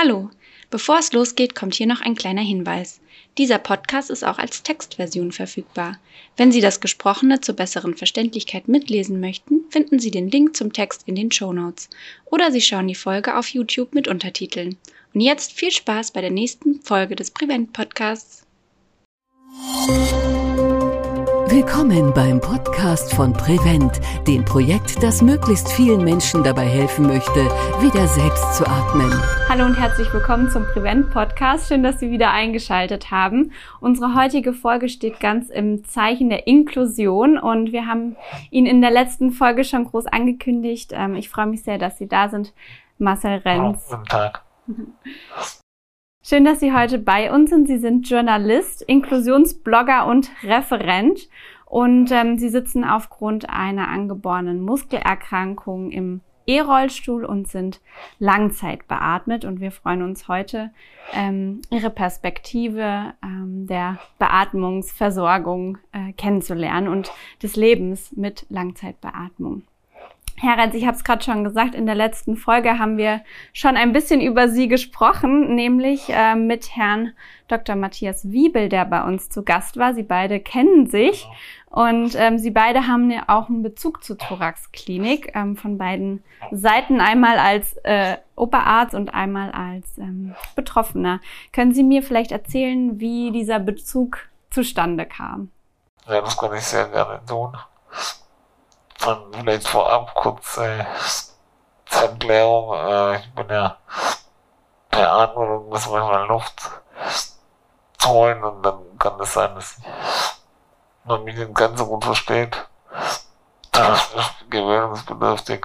Hallo, bevor es losgeht, kommt hier noch ein kleiner Hinweis. Dieser Podcast ist auch als Textversion verfügbar. Wenn Sie das Gesprochene zur besseren Verständlichkeit mitlesen möchten, finden Sie den Link zum Text in den Show Notes. Oder Sie schauen die Folge auf YouTube mit Untertiteln. Und jetzt viel Spaß bei der nächsten Folge des Prevent Podcasts. Willkommen beim Podcast von Prevent, dem Projekt, das möglichst vielen Menschen dabei helfen möchte, wieder selbst zu atmen. Hallo und herzlich willkommen zum Prevent Podcast. Schön, dass Sie wieder eingeschaltet haben. Unsere heutige Folge steht ganz im Zeichen der Inklusion und wir haben ihn in der letzten Folge schon groß angekündigt. Ähm, ich freue mich sehr, dass Sie da sind. Marcel Renz. Guten Tag. Schön, dass Sie heute bei uns sind. Sie sind Journalist, Inklusionsblogger und Referent. Und ähm, Sie sitzen aufgrund einer angeborenen Muskelerkrankung im E-Rollstuhl und sind langzeitbeatmet. Und wir freuen uns heute, ähm, Ihre Perspektive ähm, der Beatmungsversorgung äh, kennenzulernen und des Lebens mit Langzeitbeatmung. Herr Renz, ich habe es gerade schon gesagt, in der letzten Folge haben wir schon ein bisschen über Sie gesprochen, nämlich äh, mit Herrn Dr. Matthias Wiebel, der bei uns zu Gast war. Sie beide kennen sich und ähm, Sie beide haben ja auch einen Bezug zur Thoraxklinik ähm, von beiden Seiten, einmal als äh, Oberarzt und einmal als ähm, Betroffener. Können Sie mir vielleicht erzählen, wie dieser Bezug zustande kam? Ja, das kann ich sehr gerne tun. Dann vielleicht vorab kurz äh, zur Erklärung. Äh, ich bin ja per Atmung muss manchmal Luft holen und dann kann es sein, dass man mich nicht ganz so gut versteht. Das ist gewöhnungsbedürftig.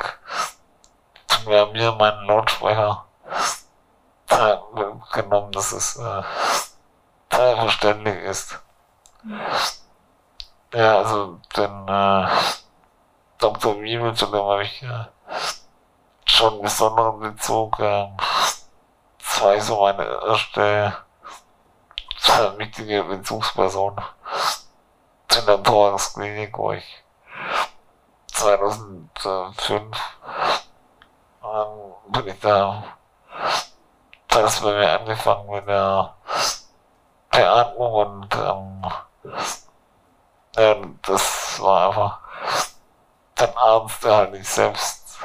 Wir haben hier meinen Lautsprecher äh, genommen, dass es äh, verständlich ist. Ja, also den äh, Dr. Wiebel, zu dem habe ich äh, schon einen besonderen Bezug. Äh, das war so meine erste äh, wichtige Bezugsperson in der Thoraxklinik, wo ich 2005 ähm, bin ich da, da ist bei mir angefangen mit der Beatmung und ähm, ja, das war einfach ein Arzt, der halt nicht selbst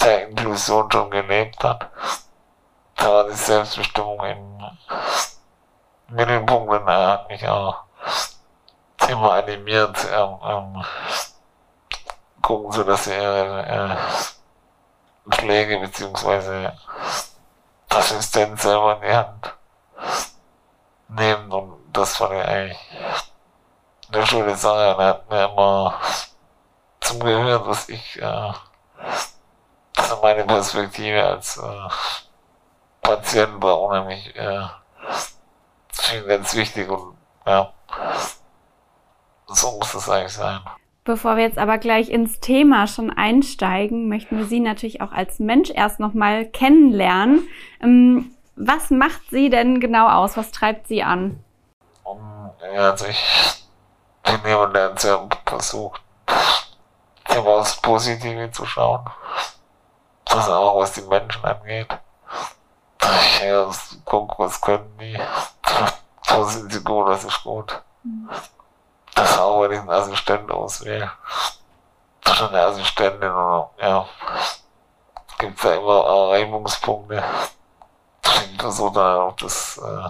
der Inklusion schon gelebt hat. Da war die Selbstbestimmung im Mittelpunkt und er hat mich auch immer animiert, ähm, ähm, gucken, so dass er ihre äh, Pflege beziehungsweise Assistenz selber in die Hand nehmen und das fand ich eigentlich eine schöne Sache. Er hat mir immer zum Gehör, dass ich äh, also meine Perspektive als äh, Patient war unheimlich äh, ganz wichtig und ja, so muss es eigentlich sein. Bevor wir jetzt aber gleich ins Thema schon einsteigen, möchten wir Sie natürlich auch als Mensch erst nochmal kennenlernen. Ähm, was macht Sie denn genau aus? Was treibt Sie an? Ja, also ich bin jemand, der sehr versucht, immer aufs Positive zu schauen. Das auch was die Menschen angeht. Ich ja, guck, was können die. So sind sie gut, das ist gut. Das auch, wenn ich einen Assistent auswähle. Oder eine Assistentin oder, ja. Gibt ja immer Reibungspunkte. Ich versuche da auf das äh,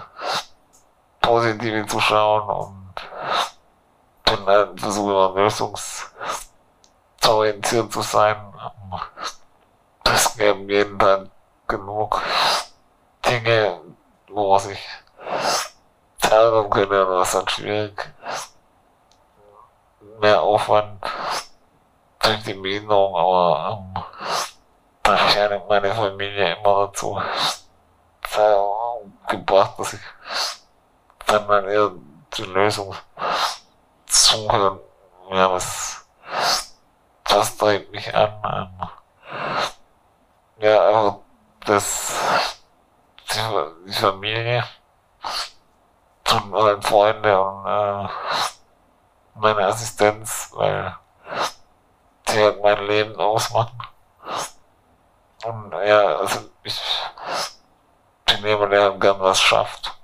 Positive zu schauen und bin dann versuche immer Lösungs orientiert zu sein. Es geben jeden Tag genug Dinge, wo man sich ärgern könnte oder was dann schwierig. Mehr Aufwand durch die Behinderung, aber ähm, da ich meine Familie immer dazu gebracht, dass ich dann mal eher die Lösung suche, ja, was das treibt mich an. Ähm, ja, einfach das, die, Familie und meine Freunde und äh, meine Assistenz, weil die halt mein Leben ausmachen. Und ja, also ich bin jemand, der gern was schafft.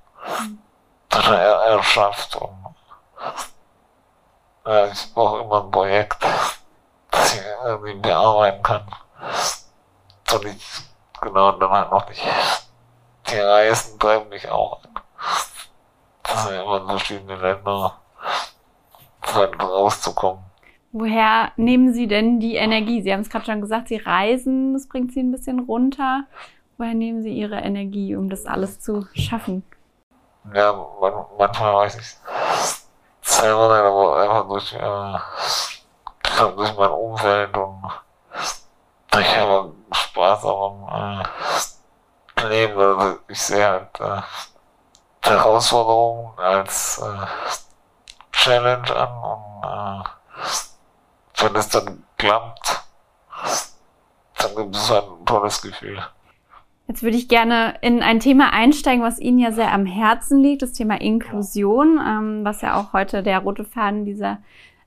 Oder er, er schafft und ja, ich brauche immer ein Projekt, das ich irgendwie bearbeiten kann. Und ich, genau, dann halt noch nicht. Die Reisen treiben mich auch an. Das sind immer verschiedene Länder, halt rauszukommen. Woher nehmen Sie denn die Energie? Sie haben es gerade schon gesagt, Sie reisen, das bringt Sie ein bisschen runter. Woher nehmen Sie Ihre Energie, um das alles zu schaffen? Ja, man, manchmal weiß ich selber nicht, aber einfach durch, äh, durch mein Umfeld und ich habe Spaß am äh, Leben. Also ich sehe halt äh, Herausforderungen als äh, Challenge an und äh, wenn es dann klappt, dann gibt es ein tolles Gefühl. Jetzt würde ich gerne in ein Thema einsteigen, was Ihnen ja sehr am Herzen liegt, das Thema Inklusion, ähm, was ja auch heute der rote Faden dieser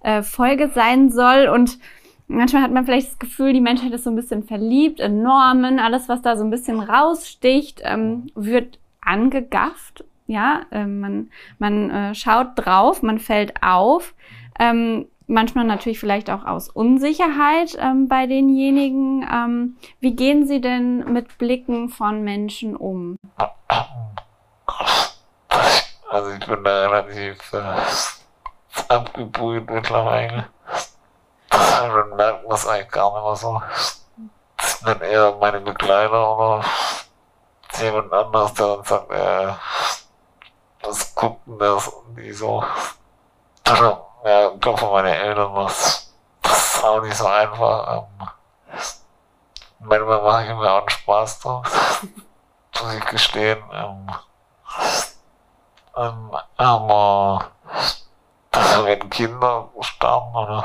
äh, Folge sein soll. Und manchmal hat man vielleicht das Gefühl, die Menschheit ist so ein bisschen verliebt in Normen, alles, was da so ein bisschen raussticht, ähm, wird angegafft. Ja, äh, man, man äh, schaut drauf, man fällt auf. Ähm, manchmal natürlich vielleicht auch aus Unsicherheit ähm, bei denjenigen. Ähm, wie gehen Sie denn mit Blicken von Menschen um? Also ich bin da relativ äh, abgebrüht mittlerweile. Man merkt das eigentlich gar nicht mehr so. Das sind dann eher meine Begleiter oder jemand anderes, der dann sagt, äh, was guckt denn das und die so. Ja, ich glaube meinen Eltern was. Das ist auch nicht so einfach. Ähm, manchmal mache ich mir auch einen Spaß draus. Muss ich gestehen. Ähm, ähm, aber dass wenn Kinder sterben oder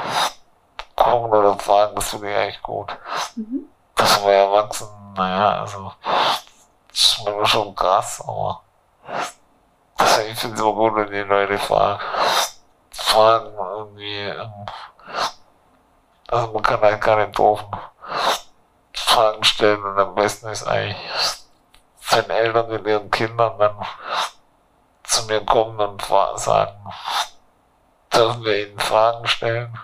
kommen oder fragen, das finde ich eigentlich gut. Mhm. Das wir Erwachsenen, naja, also das ist mir schon krass, aber das, ich finde es immer gut, wenn die Leute fragen. Fragen irgendwie, ähm, also man kann halt keine doofen Fragen stellen und am besten ist eigentlich, wenn Eltern mit ihren Kindern dann zu mir kommen und sagen, dürfen wir ihnen Fragen stellen,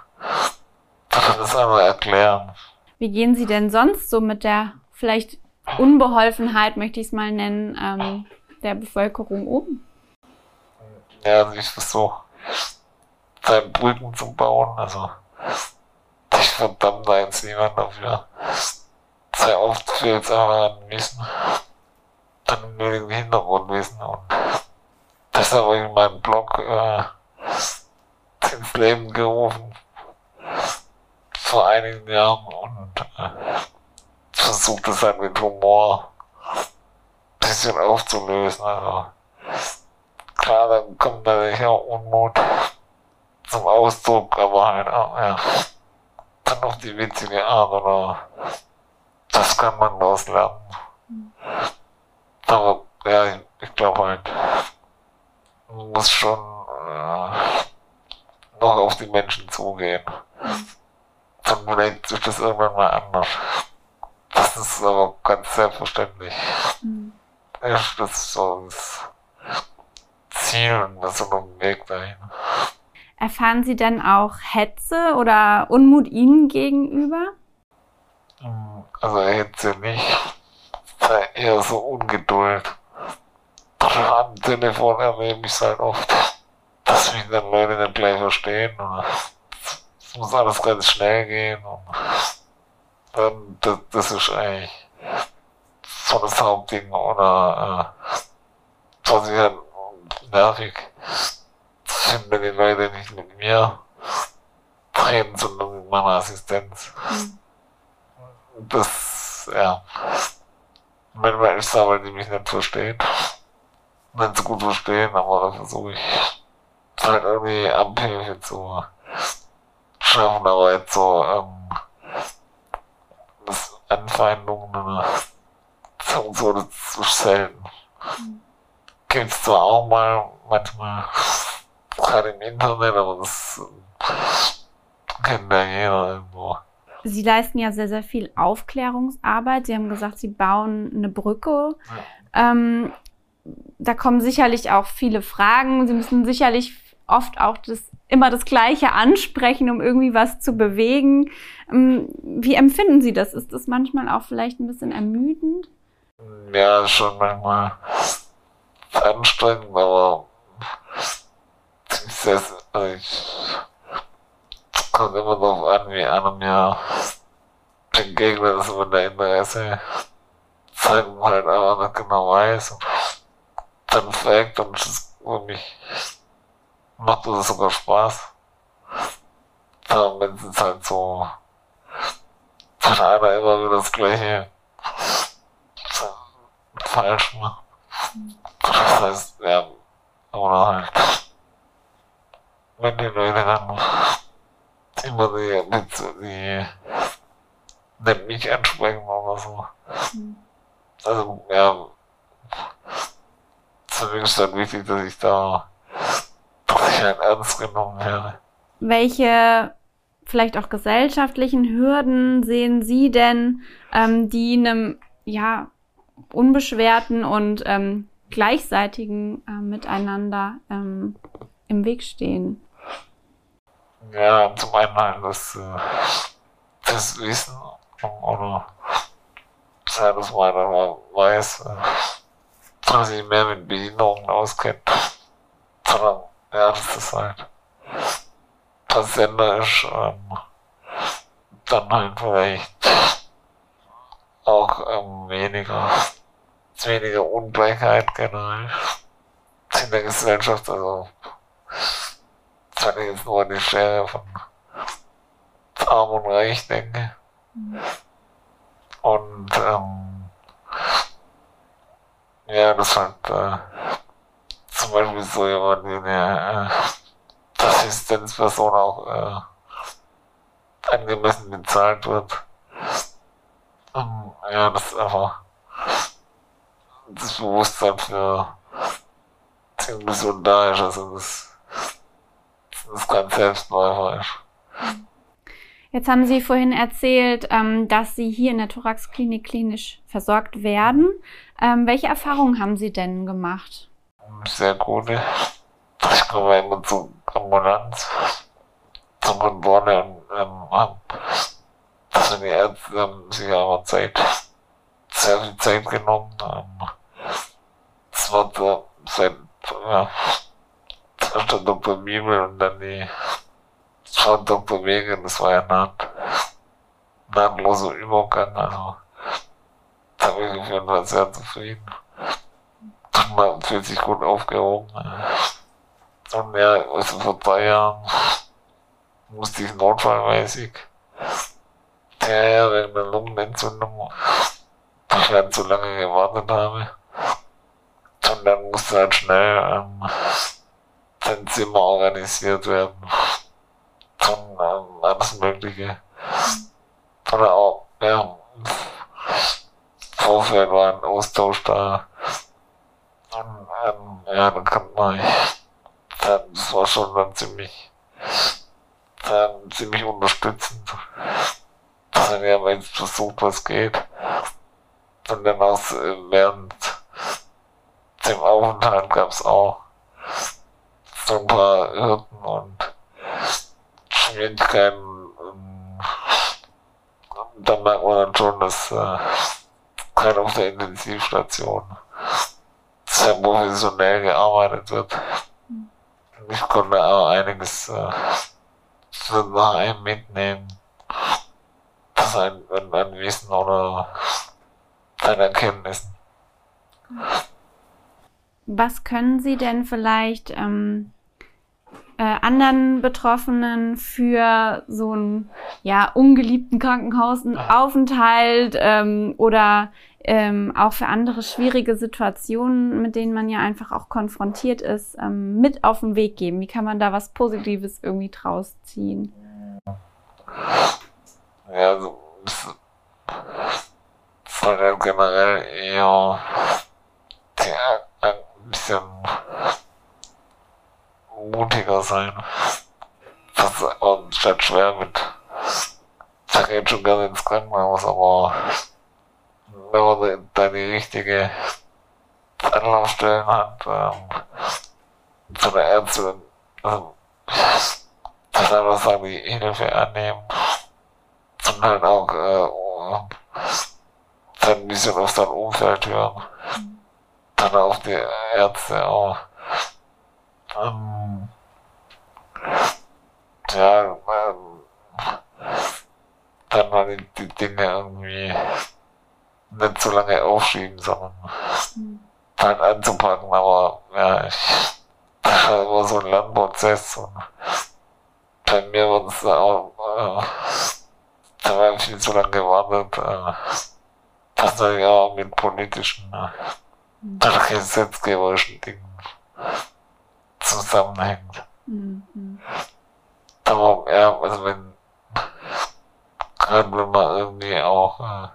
dann das einmal erklären. Wie gehen Sie denn sonst so mit der vielleicht Unbeholfenheit, möchte ich es mal nennen, ähm, der Bevölkerung um? Ja, also ich versuche seinen Brücken zu bauen. Also ich verdammt da jetzt niemand dafür. Sehr oft fehlt es einfach an Wissen, an nötigen Hintergrundwissen und deshalb habe ich meinen Blog äh, ins Leben gerufen vor einigen Jahren und äh, versucht es halt mit Humor ein bisschen aufzulösen. Also klar, dann kommt natürlich auch Unmut zum Ausdruck, aber halt auch, ja, dann auf die witzige Art oder das kann man daraus lernen. Aber ja, ich, ich glaube halt, man muss schon äh, noch auf die Menschen zugehen. Dann vielleicht ist das irgendwann mal anders. Das ist aber ganz selbstverständlich. Mhm. Das ist so das Ziel und das ist so ein Weg dahin. Erfahren Sie dann auch Hetze oder Unmut Ihnen gegenüber? Also Hetze nicht, eher so Ungeduld. Am Telefon erlebe ich es halt oft, mich dann Leute nicht gleich verstehen. Oder es muss alles ganz schnell gehen. Und dann, das, das ist eigentlich so das Hauptding. Oder äh, was ich halt nervig finden die Leute nicht mit mir reden, sondern mit meiner Assistenz. Mhm. Das, ja. Manchmal ist es aber, die mich nicht verstehen. Nicht so gut verstehen, aber da versuche ich halt irgendwie Abhilfe zu schaffen, aber jetzt so, ähm, das Anfeindungen oder so, das ist selten. Mhm. Gibt's zwar auch mal manchmal gerade im Internet, aber das kennt ja jeder irgendwo. Sie leisten ja sehr, sehr viel Aufklärungsarbeit. Sie haben gesagt, Sie bauen eine Brücke. Ähm, da kommen sicherlich auch viele Fragen. Sie müssen sicherlich oft auch das, immer das Gleiche ansprechen, um irgendwie was zu bewegen. Ähm, wie empfinden Sie das? Ist das manchmal auch vielleicht ein bisschen ermüdend? Ja, schon manchmal anstrengend, aber es kommt immer darauf an, wie einer mir begegnet ist, wenn der Interesse zeigt halt aber nicht genau weiß. Und dann fragt und für mich macht das sogar Spaß. Ja, wenn es halt so von einer immer wieder das gleiche falsch macht. Das heißt, ja, oder halt, wenn die Leute dann immer die, die, die nicht mich ansprechen oder so. Also, ja, ist dann wichtig, dass ich da, dass ich halt ernst genommen werde. Welche vielleicht auch gesellschaftlichen Hürden sehen Sie denn, ähm, die einem, ja, unbeschwerten und ähm, gleichseitigen äh, Miteinander ähm, im Weg stehen. Ja, zum einen halt das, äh, das Wissen oder ja, dass man weiß, äh, dass sich mehr mit Behinderungen auskennt. Sondern, ja, das ist halt Patienter ist, ähm, dann halt vielleicht auch ähm, weniger, weniger Ungleichheit generell in der Gesellschaft. Also, wenn ich jetzt nur an die Schere von Arm und Reich denke. Mhm. Und ähm, ja, das halt äh, zum Beispiel so jemand wie eine äh, Assistenzperson auch äh, angemessen bezahlt wird. Ähm, ja, das ist einfach das Bewusstsein für Inklusion da ist, also das, das ganz Selbstläufer ist. Jetzt haben Sie vorhin erzählt, ähm, dass Sie hier in der Thoraxklinik klinisch versorgt werden. Ähm, welche Erfahrungen haben Sie denn gemacht? Sehr gute. Ich komme immer zur Ambulanz, zum Geborenen und ähm, hab also die Ärzte haben sich aber Zeit, sehr viel Zeit genommen. Ähm, das war so seit, ja, der Dr. Bibel und dann die Frau Dr. Wege, das war ja naht, nahtloser Übergang, also da bin ich auf jeden Fall sehr zufrieden. Man fühlt sich gut aufgehoben. Und ja, also vor drei Jahren musste ich notfallmäßig ja, wegen der Lungenentzündung, weil ich halt zu lange gewartet habe. Und dann musste halt schnell ähm, sein Zimmer organisiert werden. Und ähm, alles Mögliche. Oder auch, ja, Vorfeld war ein Austausch da. Und ähm, ja, dann kann man, das war schon dann ziemlich, dann ziemlich unterstützend wir haben jetzt versucht, was geht. Und dann auch während dem Aufenthalt gab es auch so ein paar Hürden und Schwierigkeiten. Und dann merkt man dann schon, dass äh, gerade auf der Intensivstation sehr professionell gearbeitet wird. Ich konnte auch einiges äh, für daheim mitnehmen sein an, an Wissen oder an Erkenntnissen. Was können Sie denn vielleicht ähm, äh, anderen Betroffenen für so einen ja, ungeliebten Krankenhausaufenthalt ähm, oder ähm, auch für andere schwierige Situationen, mit denen man ja einfach auch konfrontiert ist, ähm, mit auf den Weg geben? Wie kann man da was Positives irgendwie draus ziehen? Ja, also sondern generell eher der, ein bisschen mutiger sein. Das ist statt schwer mit da geht schon gerne ins Krankenhaus, aber wenn man da die richtige Anlaufstellen hat, ähm, von der Ärztin, also, dass einfach sagen, die Hilfe annehmen, und halt auch äh, dann ein bisschen auf sein Umfeld hören, dann auf die Ärzte auch. Ähm, ja, ähm, dann mal die, die Dinge irgendwie nicht so lange aufschieben, sondern mhm. halt anzupacken, aber ja, ich, das war immer so ein Lernprozess und bei mir war es auch, äh, da war viel zu lange gewartet, äh, dass da ja mit politischen, äh, gesetzgeberischen Dingen zusammenhängt. Mhm. Aber ja, also wenn, gerade wenn man irgendwie auch äh,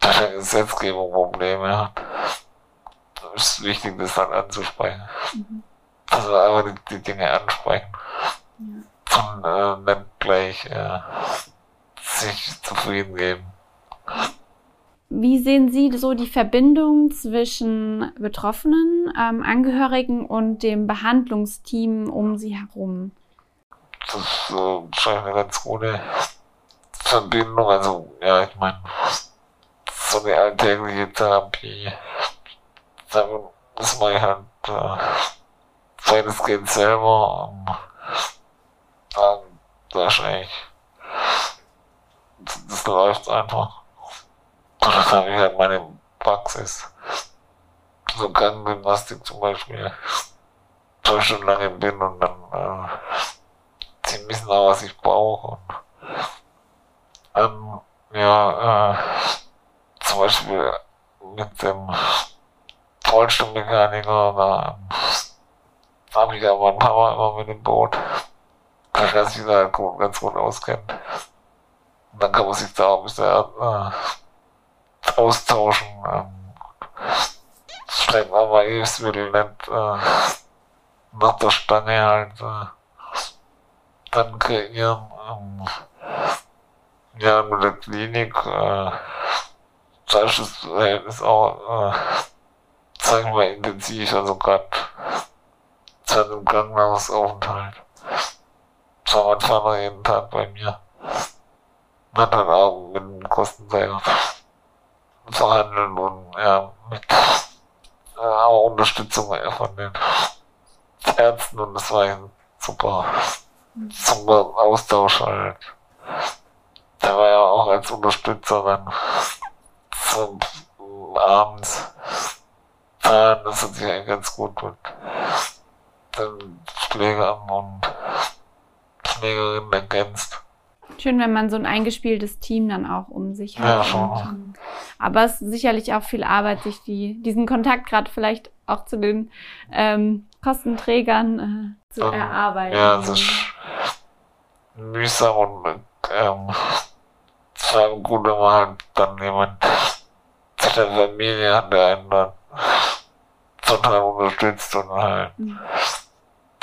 bei der Gesetzgebung Probleme hat, ist es wichtig, das dann anzusprechen. Mhm. Also einfach die, die Dinge ansprechen. Ja. Und äh, nicht gleich äh, sich zufrieden geben. Wie sehen Sie so die Verbindung zwischen Betroffenen, ähm, Angehörigen und dem Behandlungsteam um Sie herum? Das äh, scheint eine ganz gute Verbindung. Also, ja, ich meine, so eine alltägliche Therapie, da muss man halt äh, weitestgehend selber um, dann wahrscheinlich das, das läuft einfach. Dann habe ich halt meine Praxis. So Ganggymnastik zum Beispiel. Zwei Stunden lang bin und dann äh, sie wissen auch, was ich brauche. Ähm, ja, äh, zum Beispiel mit dem Rollstuhlmechaniker, da ähm, habe ich ein paar Mal immer mit dem Boot, dass er sich da ganz gut auskennt. Und dann kann man sich da auch ein bisschen äh, austauschen. Ähm, strecken aber Hilfsmittel nicht äh, nach der Stange halt äh, dann kreieren. Ähm, ja, mit der Klinik, äh, da ist das Verhältnis auch, äh, sagen wir mal, intensiv, also gerade seit dem Krankenhausaufenthalt. War mein Vater jeden Tag bei mir dann auch mit dem Kostenträger verhandeln und ja, mit äh, auch Unterstützung von den Ärzten und das war ein super, super Austausch halt. Der war ja auch als Unterstützer dann zum abends da, das hat sich eigentlich ganz gut mit den Pflegern und Pflegerinnen ergänzt schön, wenn man so ein eingespieltes Team dann auch um sich hat. Ja, und, aber es ist sicherlich auch viel Arbeit, sich die, diesen Kontakt gerade vielleicht auch zu den ähm, Kostenträgern äh, zu ähm, erarbeiten. Ja, das ist mühsam und ähm, es war gut, wenn man halt dann jemand zu der Familie hat, der einen dann total unterstützt und halt mhm.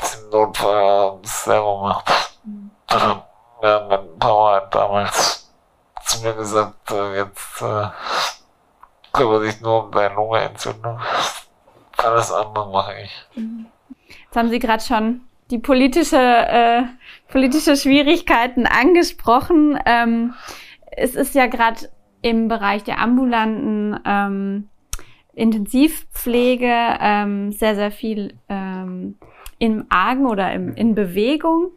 im Notfall selber macht. Mhm. Papa hat damals zu mir gesagt, äh, jetzt äh, kümmere dich nur um deine Lungenentzündung. Alles andere mache ich. Jetzt haben Sie gerade schon die politische, äh, politische Schwierigkeiten angesprochen. Ähm, es ist ja gerade im Bereich der ambulanten ähm, Intensivpflege ähm, sehr, sehr viel ähm, im Argen oder im, in Bewegung.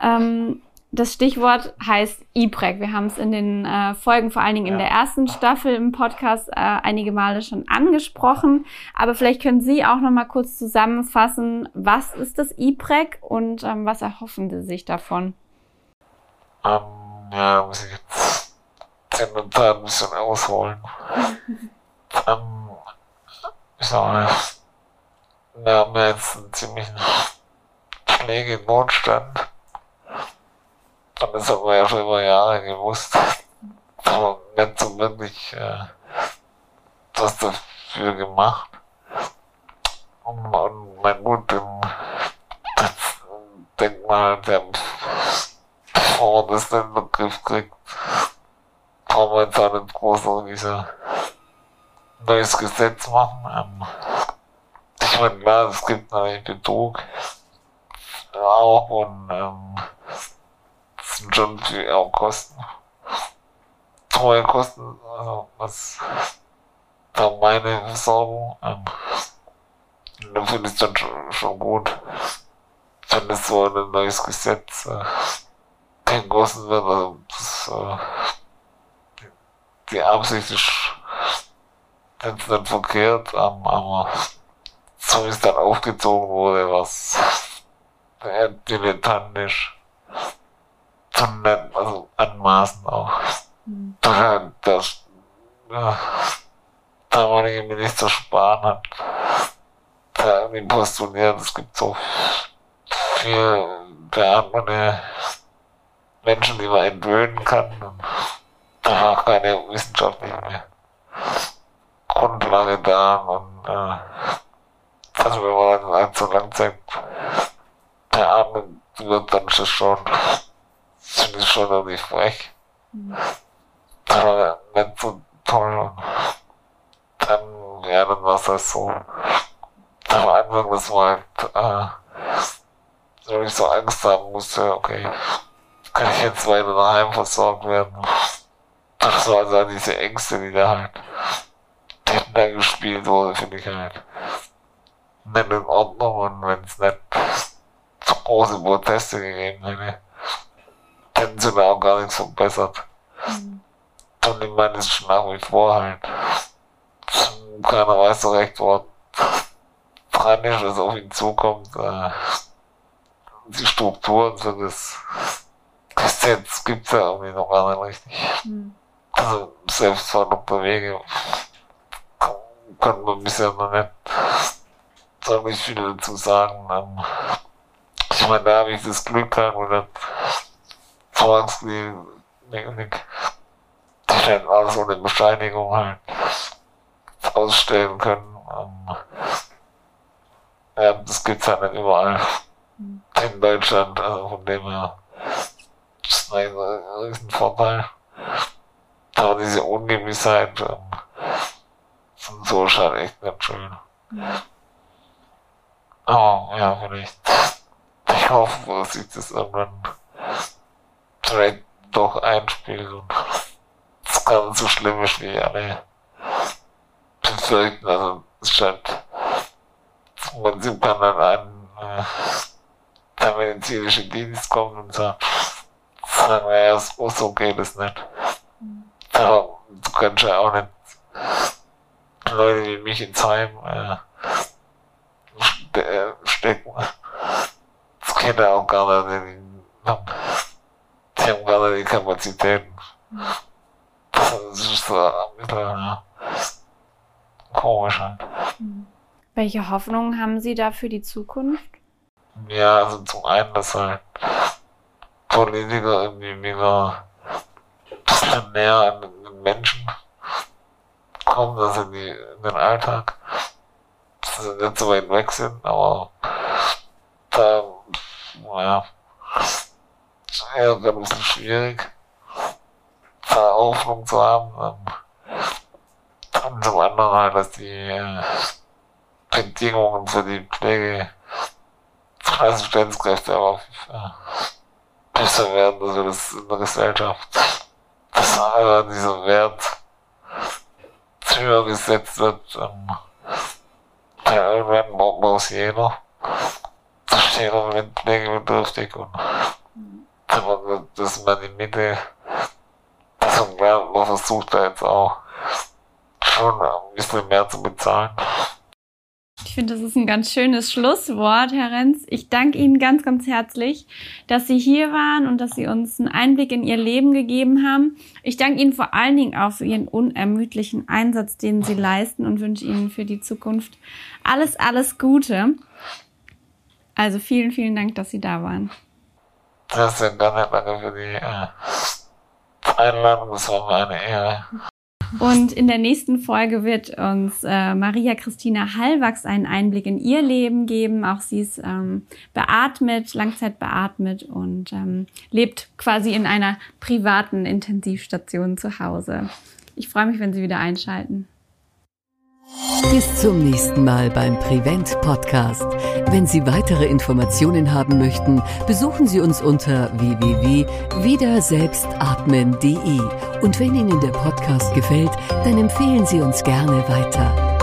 Ähm, das Stichwort heißt E-Preg. Wir haben es in den äh, Folgen, vor allen Dingen in der ersten Staffel im Podcast, äh, einige Male schon angesprochen. Aber vielleicht können Sie auch noch mal kurz zusammenfassen, was ist das E-Preg und ähm, was erhoffen Sie sich davon? Ähm, ja, muss ich jetzt der Tat ein bisschen ausholen. ähm, ich sag mal, wir haben ja jetzt einen ziemlichen Pflegenotstand und das haben wir ja schon über Jahre gewusst. Aber nicht so wirklich äh, was dafür gemacht. Und, und mein Gut, im, das Denkmal der bevor man das dann in den Griff kriegt, brauchen wir jetzt auch nicht groß irgendwie neues Gesetz machen. Ähm, ich meine, klar, es gibt natürlich Betrug auch und ähm, schon viel auch Kosten. Hohe Kosten, also was da meine Versorgung. Ähm, da finde ich dann schon, schon gut, wenn es so ein neues Gesetz äh, gegossen wird. Also das, äh, die Absicht ist jetzt nicht verkehrt, ähm, aber so ist dann aufgezogen wurde, was eher dilettantisch zu nennen, also anmaßen auch. Mhm. Da, das, ja, damalige Minister Spahn hat da irgendwie postuliert, es gibt so viel beatmete Menschen, die man entwöhnen kann. Und da war keine wissenschaftliche Grundlage da und äh, also wenn man dann halt so Langzeit beatmet wird, dann schon, finde ich schon irgendwie frech. Mhm. Das war nicht so toll. Und dann, ja, dann war es halt so. Am Anfang, das war halt, äh, wo ich so Angst haben musste, okay, kann ich jetzt weiter daheim versorgt werden? Das war also diese Ängste, die da halt da gespielt wurde, finde ich halt nicht in Ordnung und wenn es nicht so große Proteste gegeben hätte, hätten sie da auch gar nichts verbessert. Mhm. Und ich meine, es ist nach wie vor halt, keiner weiß so recht, wo dran ist, was auf ihn zukommt. Äh, die Strukturen für das Gesetz gibt's ja irgendwie noch gar nicht richtig. Mhm. Also selbst der Wege kann man bisher noch nicht so nicht viel dazu sagen. Ähm, ich meine, da habe ich das Glück gehabt, oder Zwangskliniken, die dann alles ohne Bescheinigung halt ausstellen können. Ähm, ja, das gibt's halt nicht überall mhm. in Deutschland, also von dem her ist ein Riesenvorteil. Aber diese Ungewissheit ähm, sind so schon echt nicht schön. Mhm. Oh, ja, vielleicht. Ich hoffe, dass sich das irgendwann vielleicht doch es gar nicht so schlimm ist, wie alle befürchten. Also, es scheint, man sieht kann dann ein, äh, der medizinische Dienst kommt und sagt, sagen wir ja, so geht es nicht. Aber du kannst ja auch nicht Leute wie mich ins Heim, äh, stecken. Das geht ja auch gar nicht. Kapazitäten. Das ist so ein bisschen, ja, komisch halt. Welche Hoffnungen haben Sie da für die Zukunft? Ja, also zum einen, dass halt Politiker irgendwie wieder ein bisschen näher an den Menschen kommen, dass sie die, in den Alltag dass sie nicht so weit weg sind, aber da, naja, ist eher ein bisschen schwierig, da Hoffnung zu haben. Und zum anderen halt, dass die äh, Bedingungen für die Pflege Assistenzkräfte auch äh, besser werden, also das in der Gesellschaft, dass einfach dieser Wert höher gesetzt wird. Ähm, ja, irgendwann muss jeder. Da steht er mit pflegebedürftig und das ist meine Mitte. Das man versucht da jetzt auch schon ein bisschen mehr zu bezahlen. Ich finde, das ist ein ganz schönes Schlusswort, Herr Renz. Ich danke Ihnen ganz, ganz herzlich, dass Sie hier waren und dass Sie uns einen Einblick in Ihr Leben gegeben haben. Ich danke Ihnen vor allen Dingen auch für Ihren unermüdlichen Einsatz, den Sie leisten und wünsche Ihnen für die Zukunft alles, alles Gute. Also vielen, vielen Dank, dass Sie da waren. Sehr gerne. Danke für die äh, Einladung. Das war mir eine Ehre. Und in der nächsten Folge wird uns äh, Maria Christina Hallwachs einen Einblick in ihr Leben geben. Auch sie ist ähm, beatmet, langzeit beatmet und ähm, lebt quasi in einer privaten Intensivstation zu Hause. Ich freue mich, wenn Sie wieder einschalten. Bis zum nächsten Mal beim Prevent Podcast. Wenn Sie weitere Informationen haben möchten, besuchen Sie uns unter www.wiederselbstatmen.de. Und wenn Ihnen der Podcast gefällt, dann empfehlen Sie uns gerne weiter.